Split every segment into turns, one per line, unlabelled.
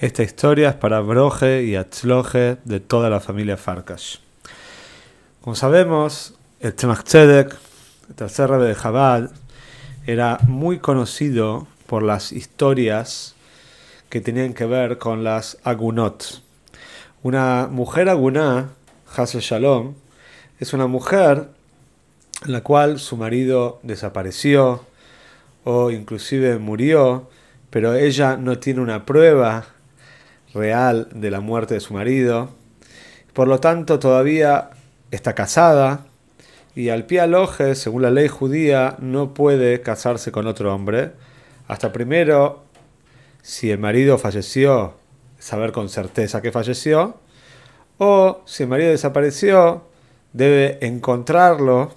Esta historia es para Broje y Atzloje de toda la familia Farkash. Como sabemos, el Tzemach Tzedek, el tercer rebe de Jabal, era muy conocido por las historias que tenían que ver con las agunot. Una mujer aguná, Hazel Shalom, es una mujer en la cual su marido desapareció o inclusive murió, pero ella no tiene una prueba real de la muerte de su marido. Por lo tanto, todavía está casada y al pie aloje, según la ley judía, no puede casarse con otro hombre. Hasta primero, si el marido falleció, saber con certeza que falleció. O si el marido desapareció, debe encontrarlo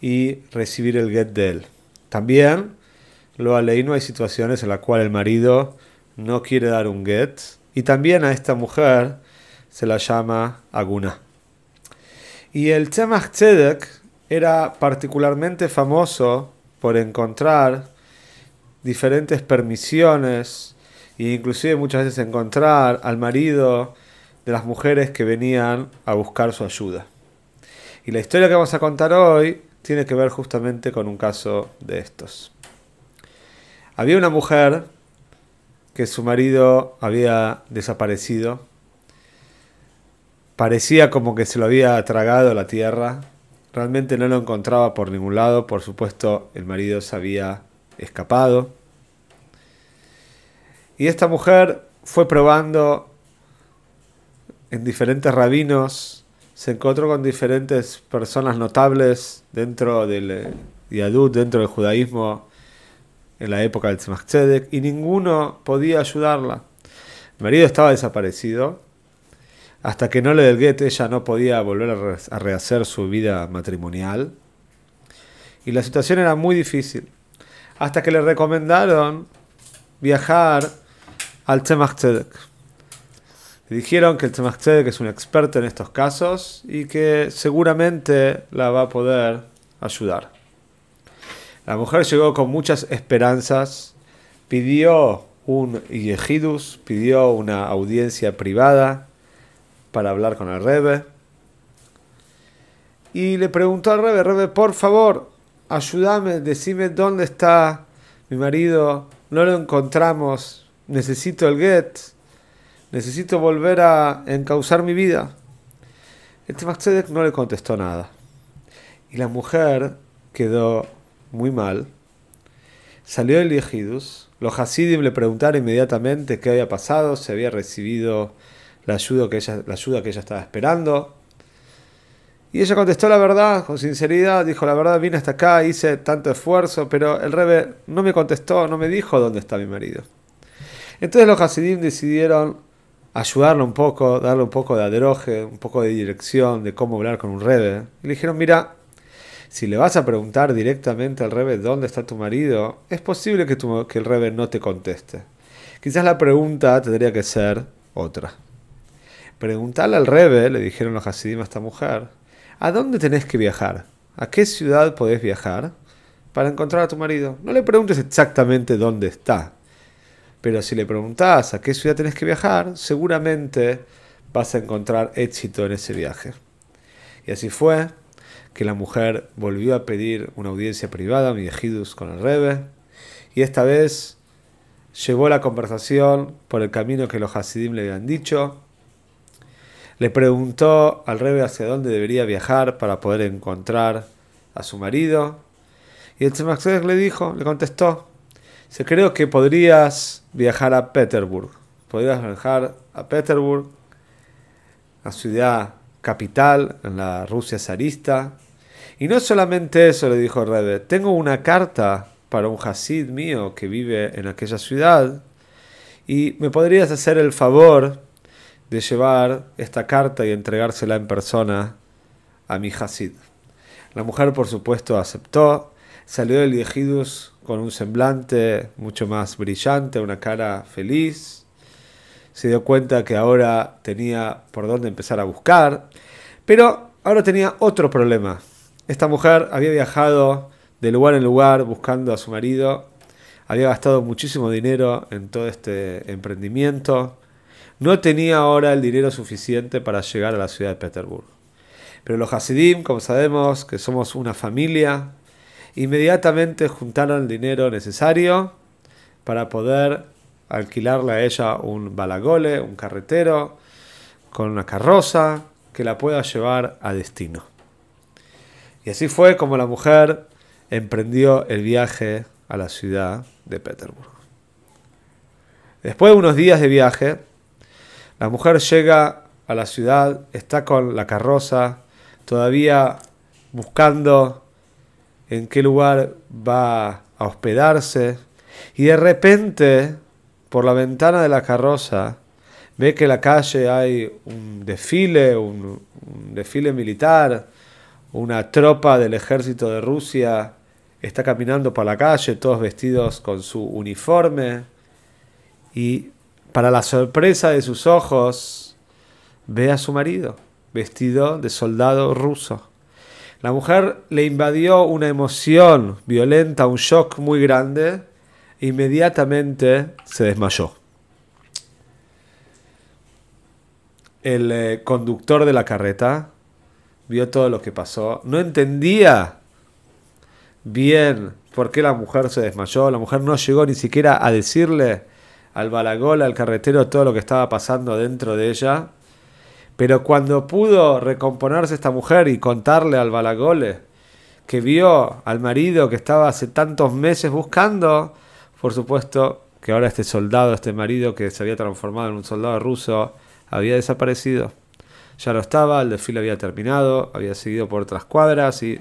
y recibir el get de él. También, lo ley no hay situaciones en las cuales el marido no quiere dar un get. Y también a esta mujer se la llama Aguna. Y el Tzemach Tzedek era particularmente famoso por encontrar diferentes permisiones e inclusive muchas veces encontrar al marido de las mujeres que venían a buscar su ayuda. Y la historia que vamos a contar hoy tiene que ver justamente con un caso de estos. Había una mujer que su marido había desaparecido. Parecía como que se lo había tragado la tierra. Realmente no lo encontraba por ningún lado. Por supuesto, el marido se había escapado. Y esta mujer fue probando en diferentes rabinos, se encontró con diferentes personas notables dentro del Yadut, dentro del judaísmo en la época del Tzemach y ninguno podía ayudarla. El marido estaba desaparecido. Hasta que no le del get ella no podía volver a rehacer su vida matrimonial. Y la situación era muy difícil. Hasta que le recomendaron viajar al Tzemach. Le dijeron que el Tzemach es un experto en estos casos y que seguramente la va a poder ayudar. La mujer llegó con muchas esperanzas, pidió un yejidus, pidió una audiencia privada para hablar con el Rebe. Y le preguntó al Rebe, Rebe, por favor, ayúdame, decime dónde está mi marido, no lo encontramos, necesito el get, necesito volver a encauzar mi vida. El Tzedek no le contestó nada. Y la mujer quedó muy mal. Salió el Yehidus. Los Hasidim le preguntaron inmediatamente qué había pasado, si había recibido la ayuda que ella, la ayuda que ella estaba esperando. Y ella contestó la verdad, con sinceridad, dijo la verdad, vine hasta acá, hice tanto esfuerzo, pero el Rebe no me contestó, no me dijo dónde está mi marido. Entonces los Hasidim decidieron ayudarlo un poco, darle un poco de adroje, un poco de dirección de cómo hablar con un Rebe. Y le dijeron, mira, si le vas a preguntar directamente al Rebe dónde está tu marido, es posible que, el Rebe no te conteste. Quizás la pregunta tendría que ser otra. Preguntarle al Rebe, le dijeron los Hasidim a esta mujer, ¿a dónde tenés que viajar? ¿A qué ciudad podés viajar para encontrar a tu marido? No le preguntes exactamente dónde está, pero si le preguntás a qué ciudad tenés que viajar, seguramente vas a encontrar éxito en ese viaje. Y así fue, que la mujer volvió a pedir una audiencia privada, mi con el Rebe, y esta vez llevó la conversación por el camino que los Hasidim le habían dicho. Le preguntó al Rebe hacia dónde debería viajar para poder encontrar a su marido. Y el Tzemach le dijo, le contestó, se creo que podrías viajar a Petersburg. Podrías viajar a Petersburg, la ciudad capital en la Rusia zarista, y no solamente eso, le dijo Rebe, tengo una carta para un Hasid mío que vive en aquella ciudad y me podrías hacer el favor de llevar esta carta y entregársela en persona a mi Hasid. La mujer, por supuesto, aceptó, salió del Yehidus con un semblante mucho más brillante, una cara feliz. Se dio cuenta que ahora tenía por dónde empezar a buscar, pero ahora tenía otro problema. Esta mujer había viajado de lugar en lugar buscando a su marido, había gastado muchísimo dinero en todo este emprendimiento, no tenía ahora el dinero suficiente para llegar a la ciudad de Petersburg. Pero los Hasidim, como sabemos que somos una familia, inmediatamente juntaron el dinero necesario para poder alquilarle a ella un balagole, un carretero, con una carroza que la pueda llevar a destino. Y así fue como la mujer emprendió el viaje a la ciudad de Petersburg. Después de unos días de viaje, la mujer llega a la ciudad, está con la carroza, todavía buscando en qué lugar va a hospedarse, y de repente, por la ventana de la carroza, ve que en la calle hay un desfile, un, un desfile militar, una tropa del ejército de Rusia está caminando por la calle, todos vestidos con su uniforme, y para la sorpresa de sus ojos, ve a su marido, vestido de soldado ruso. La mujer le invadió una emoción violenta, un shock muy grande, inmediatamente se desmayó. El eh, conductor de la carreta vio todo lo que pasó, no entendía bien por qué la mujer se desmayó, la mujer no llegó ni siquiera a decirle al balagola, al carretero, todo lo que estaba pasando dentro de ella. Pero cuando pudo recomponerse esta mujer y contarle al balagole que vio al marido que estaba hace tantos meses buscando, por supuesto que ahora este soldado, este marido que se había transformado en un soldado ruso, había desaparecido. Ya no estaba, el desfile había terminado, había seguido por otras cuadras y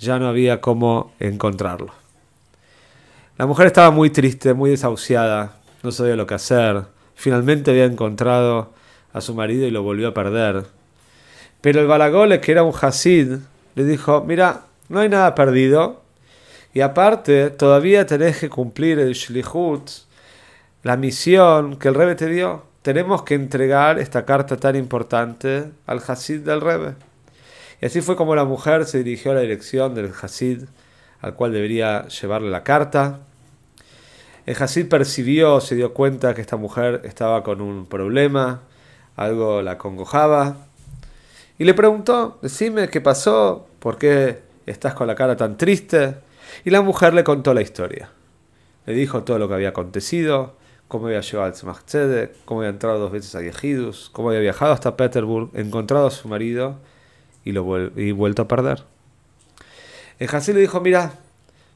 ya no había cómo encontrarlo. La mujer estaba muy triste, muy desahuciada, no sabía lo que hacer. Finalmente había encontrado a su marido y lo volvió a perder. Pero el Balagole, que era un Hasid, le dijo, mira, no hay nada perdido. Y aparte, todavía tenés que cumplir el Shlihut, la misión que el Rebe te dio. Tenemos que entregar esta carta tan importante al Hasid del Rebe. Y así fue como la mujer se dirigió a la dirección del Hasid, al cual debería llevarle la carta. El Hasid percibió, se dio cuenta que esta mujer estaba con un problema, algo la congojaba, y le preguntó, decime qué pasó, por qué estás con la cara tan triste. Y la mujer le contó la historia. Le dijo todo lo que había acontecido, cómo había llegado al Tzemach cómo había entrado dos veces a Yehidus, cómo había viajado hasta Petersburg, encontrado a su marido y, lo y vuelto a perder. El Hasid le dijo, mira,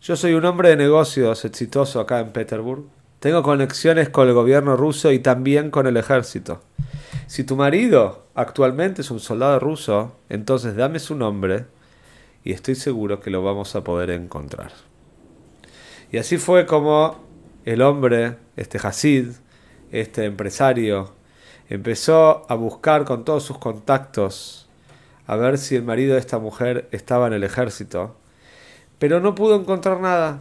yo soy un hombre de negocios exitoso acá en Petersburg. Tengo conexiones con el gobierno ruso y también con el ejército. Si tu marido actualmente es un soldado ruso, entonces dame su nombre y estoy seguro que lo vamos a poder encontrar. Y así fue como el hombre, este Hasid, este empresario, empezó a buscar con todos sus contactos a ver si el marido de esta mujer estaba en el ejército, pero no pudo encontrar nada.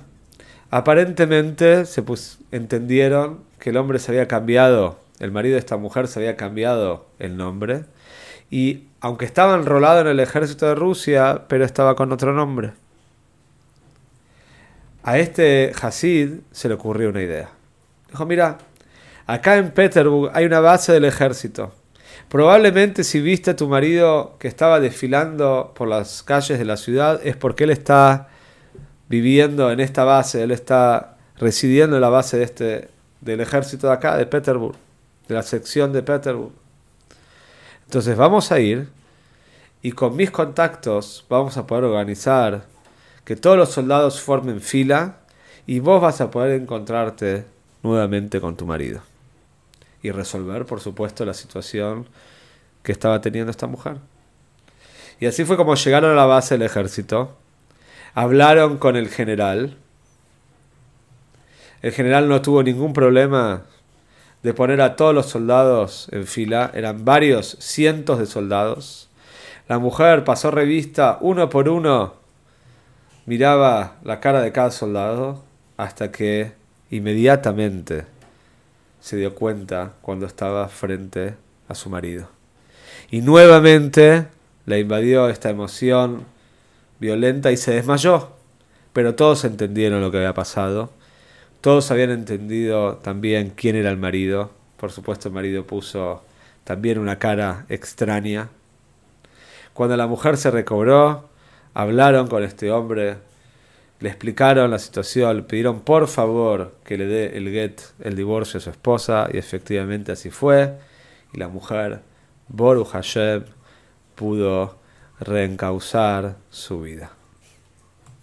Aparentemente se entendieron que el hombre se había cambiado, el marido de esta mujer se había cambiado el nombre, y aunque estaba enrolado en el ejército de Rusia, pero estaba con otro nombre. A este Hasid se le ocurrió una idea. Dijo, mira, acá en Petersburg hay una base del ejército. Probablemente si viste a tu marido que estaba desfilando por las calles de la ciudad es porque él está viviendo en esta base, él está residiendo en la base de este, del ejército de acá, de Petersburg, de la sección de Petersburg. Entonces vamos a ir y con mis contactos vamos a poder organizar que todos los soldados formen fila y vos vas a poder encontrarte nuevamente con tu marido y resolver, por supuesto, la situación que estaba teniendo esta mujer. Y así fue como llegaron a la base del ejército, hablaron con el general, el general no tuvo ningún problema, de poner a todos los soldados en fila, eran varios cientos de soldados. La mujer pasó revista uno por uno, miraba la cara de cada soldado hasta que inmediatamente se dio cuenta cuando estaba frente a su marido. Y nuevamente la invadió esta emoción violenta y se desmayó. Pero todos entendieron lo que había pasado. Todos habían entendido también quién era el marido. Por supuesto el marido puso también una cara extraña. Cuando la mujer se recobró, hablaron con este hombre, le explicaron la situación, le pidieron por favor que le dé el get, el divorcio a su esposa, y efectivamente así fue. Y la mujer, Boru Hashem, pudo reencauzar su vida.